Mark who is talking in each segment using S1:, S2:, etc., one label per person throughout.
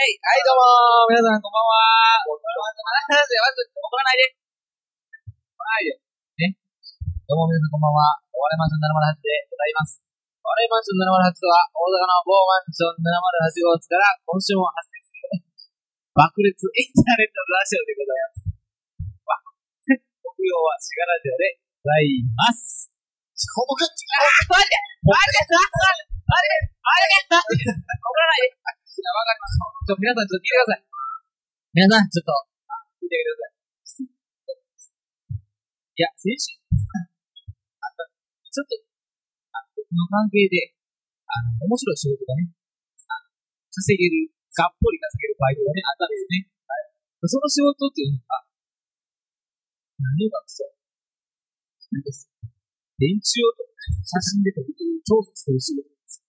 S1: はい、はい、どうも皆さん、こんばんは。まず、まず、怒らないで。ね。どうも皆さん、こんばんは。お笑いマンション708でございます。お笑いマンション708とは、大阪の某マンション708号室から今週も発生する爆裂インターネットラジオでございます。わ木曜はシガラジオでございます。
S2: ほぼかっち
S1: あ、待って待って待って待って待って怒らないで。いや、わかります。ちょ、皆さんちょっと聞いてください。皆さん、ちょっと、聞いてください。いや、先週、あった、ちょっと、あの僕の関係で、あの、面白い仕事がね、あの稼げる、がっぽり稼げるバイトがね、あったんですね。はい。その仕事っていうのが、何をかですよ。なんです。電柱を写真で撮るという調査する仕事です。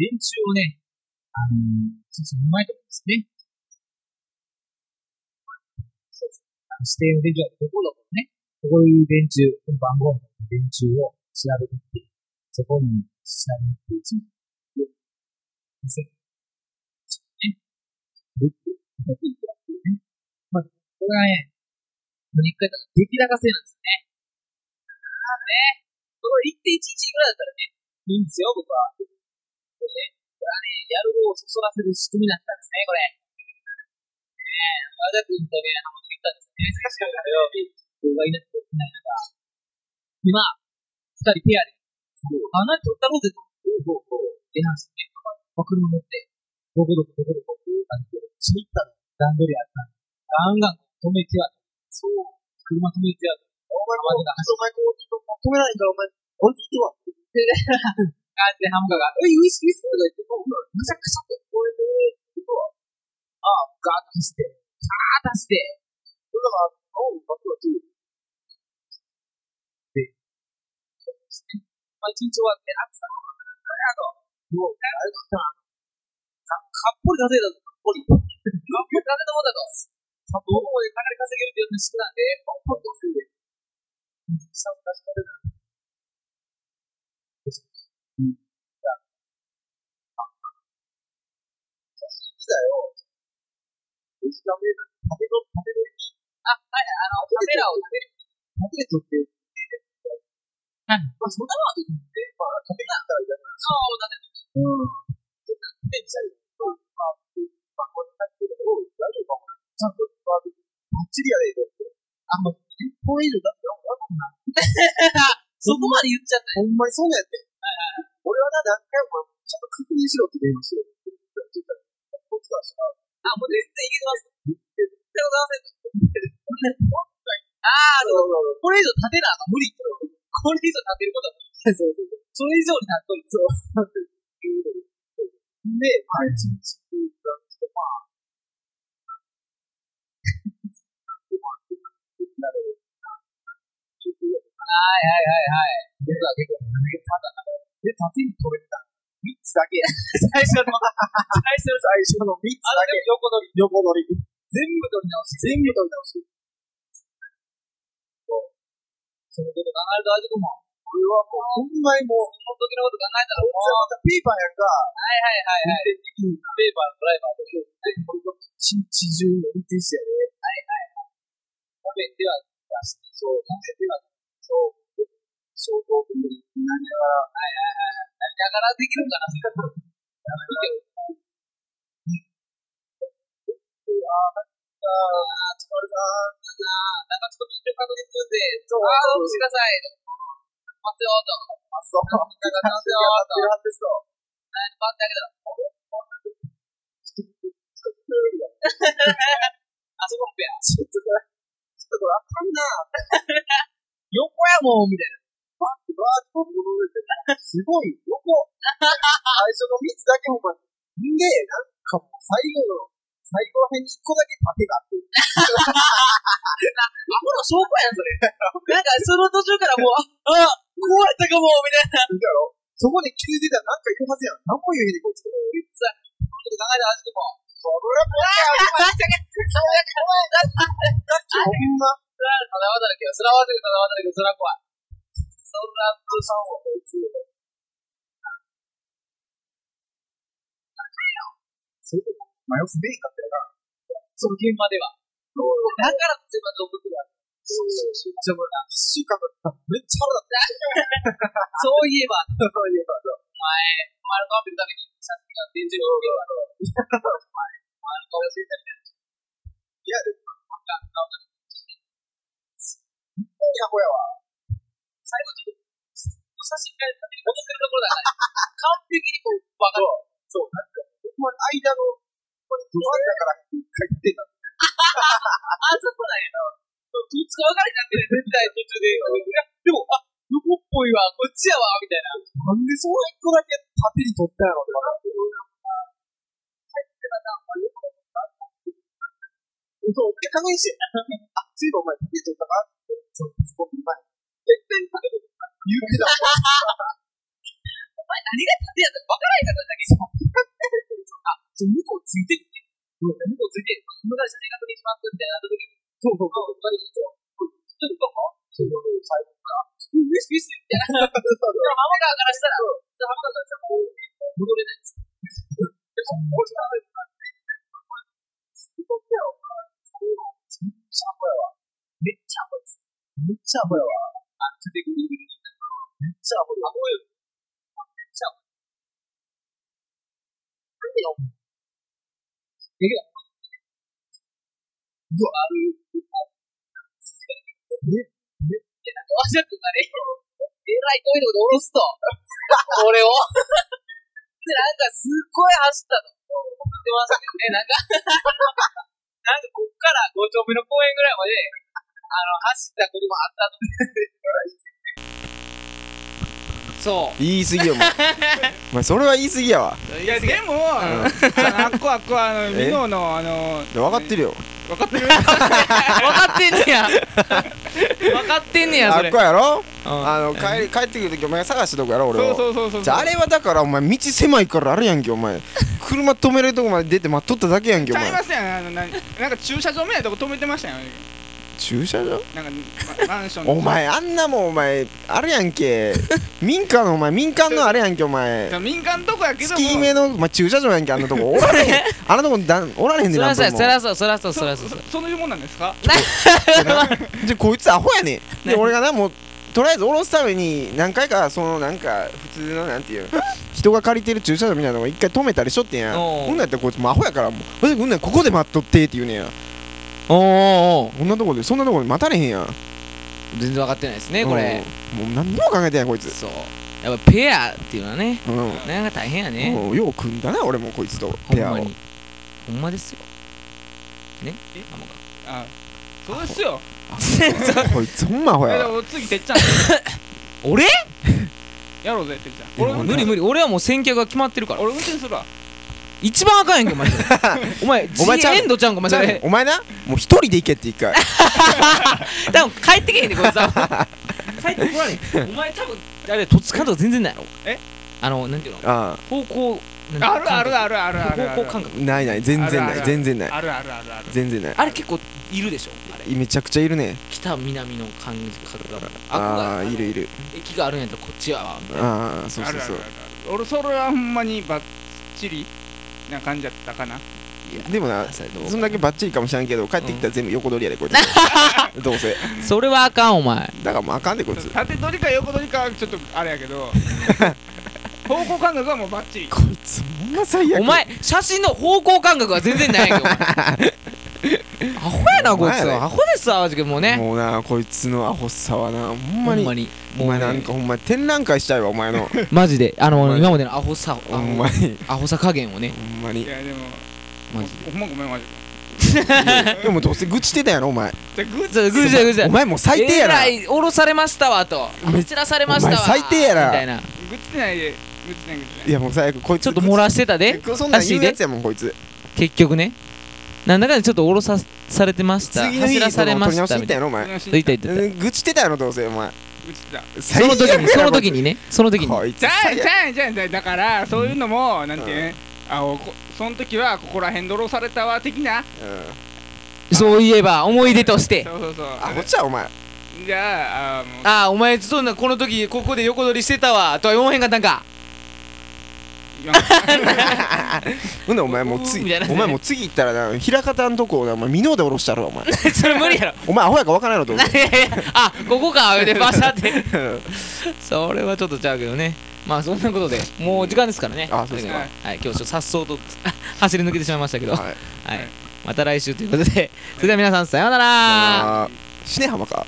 S1: 電柱をね、あのー、写真うまいと思うんですね。そうです。あの指定の電柱はどこどこね、こういう電柱、この番号の電柱を調べてみて、そこに調べていくうちに、店ね、ブック、ブックってね。まあ、これがね、もう一回、出来高制なんですね。まあね、この1.11ぐらいだったらね、いいんですよ、僕は。これね、はね、やる方をそそらせる仕組みだったんですね、これ。ねえ、和田君とね、浜田君言ったんですね。確かに火曜日、僕がいなくてできない中、今、二人ペアで、あ、何撮ったろうぜと。そうそうそう。出ましてね、まあ車乗って、どこどこどこどこっていう感じで、そういった段取りあったんで、ガンガン止めてやる。そう。車止めてやる。
S2: お前こう、お前こう、止めないからお前、降りていってわ。
S1: 感じでハムカが、うい、ウィスウィスとか言って、もう、むしゃくしゃって、これで、行くわ。ああ、ガーッと走って、ガーッと走って、
S2: それから、おう、バックはつい
S1: まあ、一日終わって、あ、さあ、これあと、もう、あれだったな。かっぽり稼いだぞ、かっぽり。かっぽり稼いだもんだと。さあ、どこまでかなり稼げるって。いうの好きなんで、ポンポンと稼いで。下を出しられる。
S2: デジタルメール、食べろ、食べろ、
S1: あ、はい、あの、カメラを食べる。
S2: 食べれとって、
S1: はい。まあ、そんな
S2: まあ、食べなったらいい
S1: そうだね。
S2: うん。ちょっと、食べちゃう。まあ、まあ、こけど、大丈夫かもな。ちゃんと、まあ、ばっちりやれとって。あんま、一本以上だって、なんかな。
S1: そこまで言っちゃった
S2: ほんまにそうやって。確認しろって電話しろってたら、こっちからしたら、
S1: あ、もう全然いけます。言ってございません。ああ、でも、これ以上立てなあ無理。これ以上立てることは。
S2: そうそうそ。
S1: れ以上になっとる。そう。
S2: で、まあ、一日空間して、まあ、
S1: は。いは。いは。いは。い。
S2: 僕は。結構、ただ、で、縦に取れた。3つだけ。
S1: 最初の、最初の、
S2: 最初の3つだけ。
S1: 横取り。
S2: 横取り。
S1: 全部取り直し。
S2: 全部取り直し。
S1: そのこと考えると、あじくも、
S2: これはもう、ほんまにもう、
S1: その時のこと考えたら、もう、
S2: またペーパーやんか。
S1: はいはいはいはい。ペーパーのドライバーで、
S2: これが一日中運転してやで。
S1: 食べては出して、そう、食べては、
S2: そう。相当的になりながら、
S1: はいはいはい。な、それ。やめとけよ。
S2: あー、疲れた。
S1: あなんかちょっと確認するんで、ああ、どうしてくだ。な、あ。そこもペア。
S2: ちょっとこれあかんな。
S1: 横やもん、みたいな。
S2: バーッと。戻れて、すごい、横。最初の3つだけほんま、んで、なんかもう最後の、最後ら辺に1個だけ縦があって、
S1: あ、この証拠やん、それ。なんか、その途中からもう、あ、あ、こうやったかも、みたいな。
S2: だろそこで気づいてたらなんか言うはずやん。何も言えへんねん、こいつ。
S1: ちょっと。考えたら、あじくも。
S2: それは
S1: ああ、待って、
S2: ほんま、
S1: そらわただけど、そらわただけど、そらわただけど、そら怖い。そら、
S2: さんはこいつ。そういうこと。まあ、よくメインかったよな。
S1: その現場では。だから自分の僕が、
S2: そうそうそう。一週間だっためっちゃ腹立った。
S1: そういえば、
S2: そういえば、
S1: 前、丸顔見るために、さっきが電柱に置けば、丸顔忘れたみたいな。
S2: いや、でも、
S1: なんか、顔が、
S2: いや、ほやわ。
S1: 最後、写真変えた時に戻ってるところだから、完璧にこう、わかる。
S2: そう、なんか、ほんまに間の、これ、不安だから、一回言ってた。
S1: あそこなんやな。どっちか分かれたってね、絶対途中で。いや、でも、あ、横っぽいわ、こっちやわ、みたいな。
S2: なんでその一個だけ縦に取ったやろって分かってる。そう、で、確認して。あ、そういえばお前、縦に取ったかそう、そこ見前。絶対に縦に取。言ってた。
S1: お前何が縦やったか分からへんかったんだけ。ど。あ、そう、向こうついてるね。向こうついてる。今から写真確認しますみたいな時に、
S2: そうそうそう。
S1: 二人でちょっとどこ
S2: そうそう、最後か。
S1: ウィスウィスみたいな。ママ側からしたら、ママ側からしたらもう戻れないです。めっちゃアホです。
S2: めっちゃアホやわ。
S1: あ、ちょっとグリグリ。
S2: めっちゃアホやわ。
S1: アホよ。めっちゃアホ。なんでよ。できない。うわ、ある。
S2: ね、
S1: ね、なんか、わしゃくんがね、えらい遠いとこで下ろすと。俺を。で、なんかすっごい走ったの。送ってましたけどね、なんか。なんかこっから5丁目の公園ぐらいまで、あの、走った車あったと思ってそう。
S3: 言い過ぎよ お前お前それは言い過ぎやわ。
S4: いやでも、あのあっこあっこあの
S3: え？
S4: ミノのあの
S3: 分かってるよ。
S4: 分かってる？
S5: 分かってんねや。分かってんねやそれ。
S3: あっこやろ？
S5: うん。
S3: あの帰り帰ってくるときお前が探したとこやろ俺を。
S4: そうそうそうそう
S3: じゃああれはだからお前道狭いからあれやんけお前。車止めるとこまで出て待っとっただけやんけお前。
S4: ちゃいますやん。あのなんなんか駐車場みたいなとこ止めてましたよ
S3: 駐車場？
S4: なんかまマンション。の
S3: お前あんなもんお前あれやんけ。民間のお前民間のあれやんけお前。
S4: 民間とこやけども。
S3: 月目の、まあ、駐車場やんけあんなとこ。おられへん。あんなとこだおられへんで
S5: そらそうそらそうそらそう
S4: そ
S5: そらそう。
S4: そそういうもんなんですか？
S3: じゃこいつアホやねん。で俺がなもうとりあえず降ろすために何回かそのなんか普通のなんていう人が借りてる駐車場みたいなのを一回止めたりしとってんや。
S5: おう。
S3: ほんなんやったらこいつもうアホやからもうほんでほんなんここで待っとってって言うねんや
S5: おーおー
S3: こんなとこでそんなとこで待たれへんやん。
S5: 全然分かってないですねこれ。
S3: うんもう何にも考えてないこいつ。
S5: そう。やっぱペアっていうのはね
S3: うん。
S5: なかなか大変やね。
S3: もうよう組んだな俺もこいつと
S5: ほん
S3: ペアを。
S5: まに。ほんまですよ。ね？
S4: え
S5: 浜
S4: あそうですよ。
S5: 川
S3: こいつほんまアホや
S4: えでも次てっちゃん。
S5: 俺？
S4: やろうぜてっちゃん。俺
S5: 無理無理。俺はもう先客が決まってるから。
S4: 俺運転するわ
S5: 一番あかんやんけ お前お前
S3: お前ちゃう。
S5: エンドちゃうんかお前それ
S3: お前なもう一人で行けって一回
S5: 多分帰ってけへんでこいつは帰ってこられへん。お前多分あれとつかんとか全然ないの
S4: え？
S5: あのなんていうの？
S3: あ
S5: 方向
S4: あるあるあるあるある
S5: 方向感覚。
S3: あないない全然ない全然ない。
S4: あるあるあるある。
S3: 全然ない。
S5: あれ結構いるでしょ？あれ。
S3: めちゃくちゃいるね。
S5: 北南の感じ覚が
S3: ああいるいる。
S5: 駅があるんやったらこっちやわみたいな。
S3: ああそうそうそう。
S4: 俺それはほんまにバッチリ？な感じだったかな。
S3: でもな
S5: そ
S3: んだけバッチリかもしれんけど帰ってきたら全部横取りやでこいつ。どうせ。
S5: それはあかんお前。
S3: だからもうあかんでこいつ。
S4: 縦取りか横取りかはちょっとあれやけど。方向感覚はもうバッチリ。
S3: こいつほんま最悪。
S5: お前写真の方向感覚は全然ないやんけお前アホやなこいつ。はアホですわマジでもうね。
S3: もうなこいつのアホさはなほんまに。
S5: ほんまに。
S3: お前なんかほんま展覧会したいわお前の。
S5: マジで。あ
S3: ほんまに。
S5: の今までのアホさア
S3: ほん
S5: ホ
S3: まに。
S5: アホさ加減をね。
S3: ほんまに。
S4: いやでも
S5: マジ
S4: ほんまごめんマジで。
S3: でもどうせ愚痴ってたやろお前。
S4: じゃあグッ
S5: でぐじゃぐじゃ
S3: お前もう最低やな。
S5: えらい降ろされましたわと。
S3: め
S5: 散らされましたわ。
S3: お前最低やな。
S5: みたいな。
S4: グッズないでグッズないグッズない。
S3: いやもう最悪こいつ
S5: ちょっと漏らしてたで。
S3: そんなん言うやつやもんこいつ。
S5: 結局ねなんだかちょっと降ろさされてました。
S3: 次の日
S5: 走らされま
S3: 取り直した
S5: しみたいな。
S3: 行ったやろお前。
S4: グッズ
S5: 言った言った
S3: 愚痴ってたやろどうせお前。
S5: その時にその時にねその時に。
S3: こいつ
S4: じゃあじゃあじゃあだからそういうのもなんていうねあおこその時はここら辺ドローされたわ的な。
S3: うん
S5: そういえば思い出として。
S4: そうそうそう。
S3: アホちゃうお前。
S4: じゃああもう。
S5: ああお前そんなこの時ここで横取りしてたわとは思わへんかったんか
S3: ほんでお前もう次お前もう次行ったらな枚方んとこお前箕面で降ろしたろお前。
S1: それ無理やろ。
S3: お前アホやか分からんやろと思う
S1: あここか言うてバシャって。それはちょっとちゃうけどね。まあそんなことでもう時間ですからね。
S3: あそうです
S4: か。
S1: は。い今日ちょっとさっそうと 走り抜けてしまいましたけど。は
S3: はい。
S1: いまた来週ということで。それでは皆さんさようなら。
S3: 死ね浜か